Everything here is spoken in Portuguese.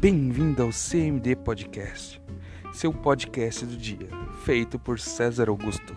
Bem-vindo ao CMD Podcast, seu podcast do dia, feito por César Augusto.